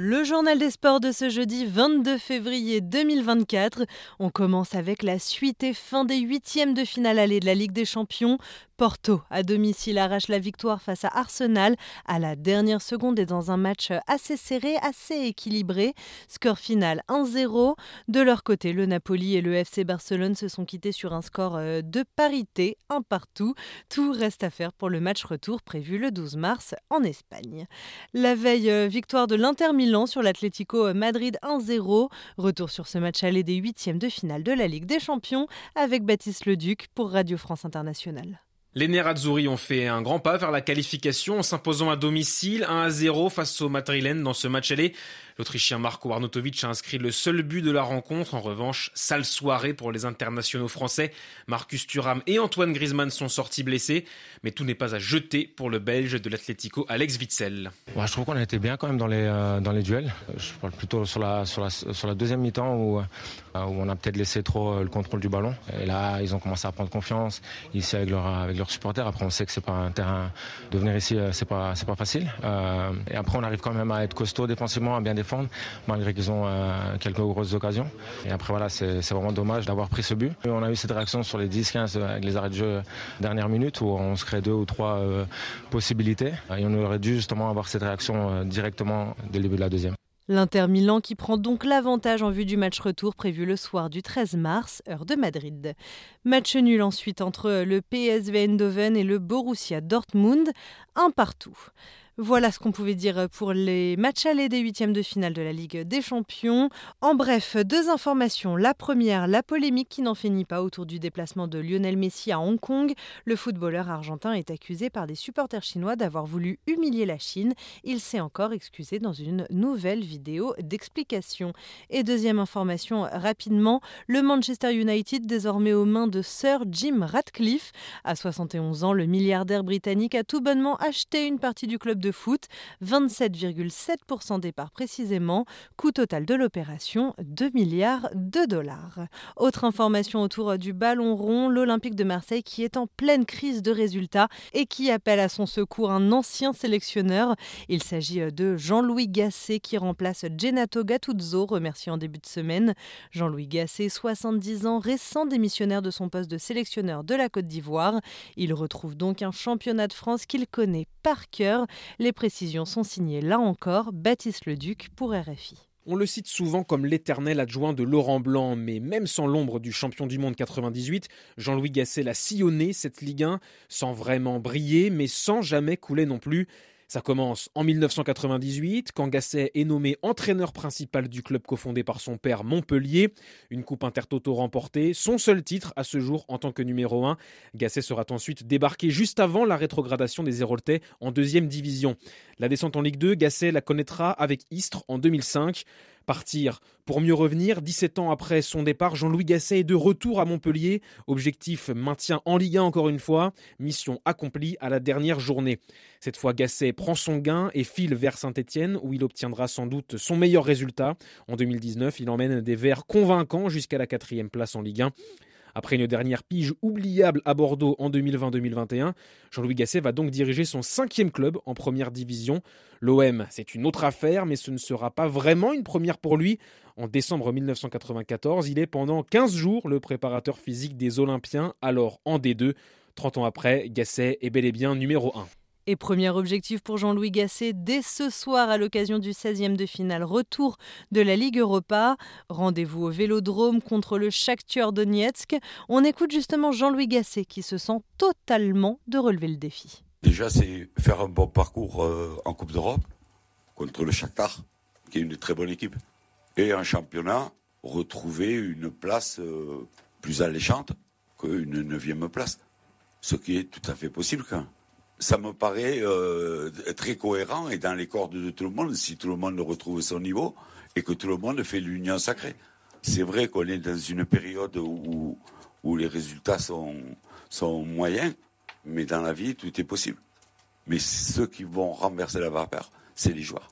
Le journal des sports de ce jeudi 22 février 2024. On commence avec la suite et fin des huitièmes de finale allée de la Ligue des Champions. Porto, à domicile, arrache la victoire face à Arsenal à la dernière seconde et dans un match assez serré, assez équilibré. Score final 1-0. De leur côté, le Napoli et le FC Barcelone se sont quittés sur un score euh, de parité, un partout. Tout reste à faire pour le match retour prévu le 12 mars en Espagne. La veille, euh, victoire de l'Inter Milan sur l'Atlético Madrid 1-0. Retour sur ce match aller des huitièmes de finale de la Ligue des Champions avec Baptiste Leduc pour Radio France Internationale. Les Nerazzurri ont fait un grand pas vers la qualification en s'imposant à domicile 1 à 0 face au Madrilène dans ce match aller. L'Autrichien Marco Arnautovic a inscrit le seul but de la rencontre. En revanche, sale soirée pour les internationaux français. Marcus Thuram et Antoine Griezmann sont sortis blessés. Mais tout n'est pas à jeter pour le Belge de l'Atlético, Alex Witzel. je trouve qu'on a été bien quand même dans les, euh, dans les duels. Je parle plutôt sur la, sur la, deuxième mi-temps où, euh, où on a peut-être laissé trop euh, le contrôle du ballon. Et là, ils ont commencé à prendre confiance ici avec, leur, avec leurs supporters. Après, on sait que c'est pas un terrain. De venir ici, c'est pas, c'est pas facile. et après, on arrive quand même à être costaud défensivement, à bien défendre malgré qu'ils ont euh, quelques grosses occasions. Et après, voilà, c'est vraiment dommage d'avoir pris ce but. on a eu cette réaction sur les 10-15 avec les arrêts de jeu dernière minute où on se crée deux ou trois euh, possibilités. Et on aurait dû justement avoir cette réaction euh, directement dès le début de la deuxième. L'Inter Milan qui prend donc l'avantage en vue du match retour prévu le soir du 13 mars, heure de Madrid. Match nul ensuite entre le PSV Eindhoven et le Borussia Dortmund, un partout. Voilà ce qu'on pouvait dire pour les matchs allés des huitièmes de finale de la Ligue des Champions. En bref, deux informations. La première, la polémique qui n'en finit pas autour du déplacement de Lionel Messi à Hong Kong. Le footballeur argentin est accusé par des supporters chinois d'avoir voulu humilier la Chine. Il s'est encore excusé dans une nouvelle vidéo d'explication. Et deuxième information rapidement, le Manchester United désormais aux mains de Sir Jim Ratcliffe. À 71 ans, le milliardaire britannique a tout bonnement acheté une partie du club de foot, 27,7% des parts précisément, coût total de l'opération 2 milliards de dollars. Autre information autour du ballon rond, l'Olympique de Marseille qui est en pleine crise de résultats et qui appelle à son secours un ancien sélectionneur. Il s'agit de Jean-Louis Gasset qui remplace Genato Gattuso, remercié en début de semaine. Jean-Louis Gasset, 70 ans, récent démissionnaire de son poste de sélectionneur de la Côte d'Ivoire. Il retrouve donc un championnat de France qu'il connaît par cœur. Les précisions sont signées là encore Baptiste Leduc pour RFI. On le cite souvent comme l'éternel adjoint de Laurent Blanc, mais même sans l'ombre du champion du monde 98, Jean-Louis Gasset l'a sillonné cette Ligue 1, sans vraiment briller, mais sans jamais couler non plus. Ça commence en 1998, quand Gasset est nommé entraîneur principal du club cofondé par son père Montpellier. Une coupe intertoto remportée, son seul titre à ce jour en tant que numéro 1. Gasset sera ensuite débarqué juste avant la rétrogradation des Héroltais en deuxième division. La descente en Ligue 2, Gasset la connaîtra avec Istres en 2005 partir pour mieux revenir. 17 ans après son départ, Jean-Louis Gasset est de retour à Montpellier. Objectif maintien en Ligue 1 encore une fois. Mission accomplie à la dernière journée. Cette fois, Gasset prend son gain et file vers Saint-Etienne où il obtiendra sans doute son meilleur résultat. En 2019, il emmène des Verts convaincants jusqu'à la quatrième place en Ligue 1. Après une dernière pige oubliable à Bordeaux en 2020-2021, Jean-Louis Gasset va donc diriger son cinquième club en première division. L'OM, c'est une autre affaire, mais ce ne sera pas vraiment une première pour lui. En décembre 1994, il est pendant 15 jours le préparateur physique des Olympiens, alors en D2. 30 ans après, Gasset est bel et bien numéro 1. Et premier objectif pour Jean-Louis Gasset dès ce soir à l'occasion du 16e de finale retour de la Ligue Europa. Rendez-vous au Vélodrome contre le Shakhtar Donetsk. On écoute justement Jean-Louis Gasset qui se sent totalement de relever le défi. Déjà, c'est faire un bon parcours euh, en Coupe d'Europe contre le Shakhtar, qui est une très bonne équipe. Et en championnat, retrouver une place euh, plus alléchante qu'une neuvième place. Ce qui est tout à fait possible quand ça me paraît euh, très cohérent et dans les cordes de tout le monde, si tout le monde retrouve son niveau et que tout le monde fait l'union sacrée. C'est vrai qu'on est dans une période où, où les résultats sont, sont moyens, mais dans la vie, tout est possible. Mais ceux qui vont renverser la vapeur, c'est les joueurs.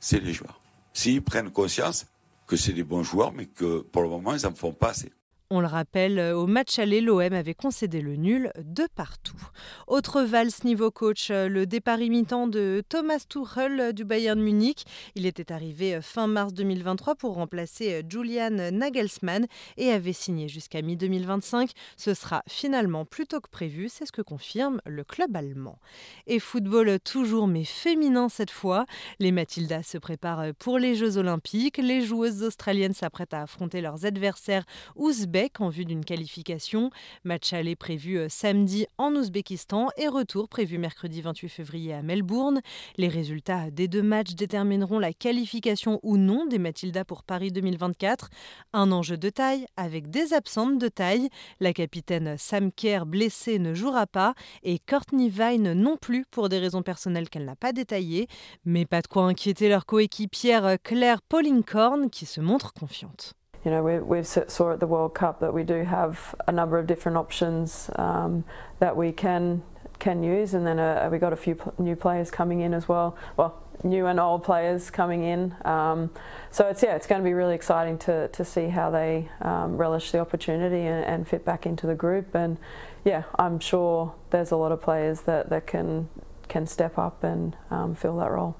C'est les joueurs. S'ils prennent conscience que c'est des bons joueurs, mais que pour le moment, ils n'en font pas assez. On le rappelle, au match aller, l'OM avait concédé le nul de partout. Autre valse niveau coach, le départ imitant de Thomas Tuchel du Bayern Munich. Il était arrivé fin mars 2023 pour remplacer Julian Nagelsmann et avait signé jusqu'à mi-2025. Ce sera finalement plus tôt que prévu, c'est ce que confirme le club allemand. Et football toujours mais féminin cette fois. Les Matildas se préparent pour les Jeux Olympiques. Les joueuses australiennes s'apprêtent à affronter leurs adversaires ouzbeks en vue d'une qualification. Match aller prévu euh, samedi en Ouzbékistan et retour prévu mercredi 28 février à Melbourne. Les résultats des deux matchs détermineront la qualification ou non des Matildas pour Paris 2024. Un enjeu de taille avec des absentes de taille. La capitaine Sam Kerr blessée ne jouera pas et Courtney Vine non plus pour des raisons personnelles qu'elle n'a pas détaillées. Mais pas de quoi inquiéter leur coéquipière Claire Paulinghorn qui se montre confiante. You know, we, we saw at the World Cup that we do have a number of different options um, that we can can use, and then uh, we got a few new players coming in as well. Well, new and old players coming in. Um, so it's yeah, it's going to be really exciting to to see how they um, relish the opportunity and, and, fit back into the group. And yeah, I'm sure there's a lot of players that that can can step up and um, fill that role.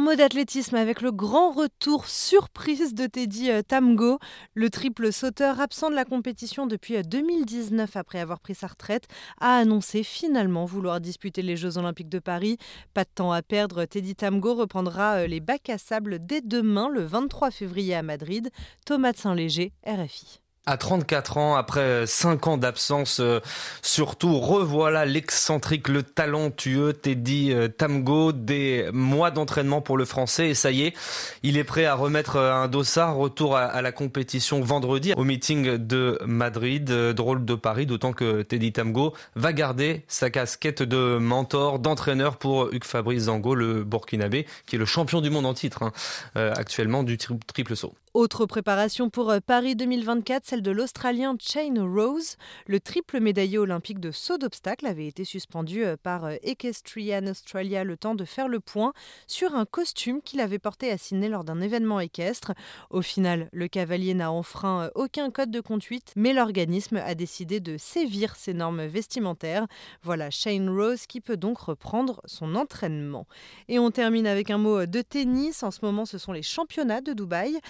Un mot d'athlétisme avec le grand retour surprise de Teddy euh, Tamgo, le triple sauteur absent de la compétition depuis 2019 euh, après avoir pris sa retraite, a annoncé finalement vouloir disputer les Jeux Olympiques de Paris. Pas de temps à perdre, Teddy Tamgo reprendra euh, les bacs à sable dès demain, le 23 février à Madrid. Thomas Saint-Léger, RFI. À 34 ans, après 5 ans d'absence, euh, surtout revoilà l'excentrique, le talentueux Teddy euh, Tamgo, des mois d'entraînement pour le français. Et ça y est, il est prêt à remettre euh, un dossard, retour à, la compétition vendredi au meeting de Madrid, drôle de Paris, d'autant que Teddy Tamgo va garder sa casquette de mentor, d'entraîneur pour Hugues Fabrice Zango, le Burkinabé, qui est le champion du monde en titre hein, actuellement du triple saut. Autre préparation pour Paris 2024, celle de l'Australien Shane Rose. Le triple médaillé olympique de saut d'obstacle avait été suspendu euh, par euh, Equestrian Australia le temps de faire le point sur un costume qu'il avait porté à Sydney lors d'un événement équestre. Au final, le cavalier n'a enfreint euh, aucun code de conduite, mais l'organisme a décidé de sévir ses normes vestimentaires. Voilà Shane Rose qui peut donc reprendre son entraînement. Et on termine avec un mot de tennis. En ce moment, ce sont les championnats de Dubaï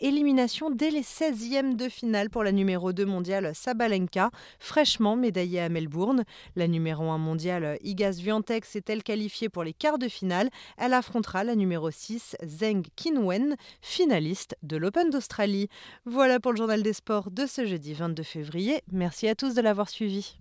élimination dès les 16e de finale pour la numéro 2 mondiale Sabalenka, fraîchement médaillée à Melbourne. La numéro 1 mondiale Igas Viantek s'est-elle qualifiée pour les quarts de finale. Elle affrontera la numéro 6 Zeng Qinwen, finaliste de l'Open d'Australie. Voilà pour le journal des sports de ce jeudi 22 février. Merci à tous de l'avoir suivi.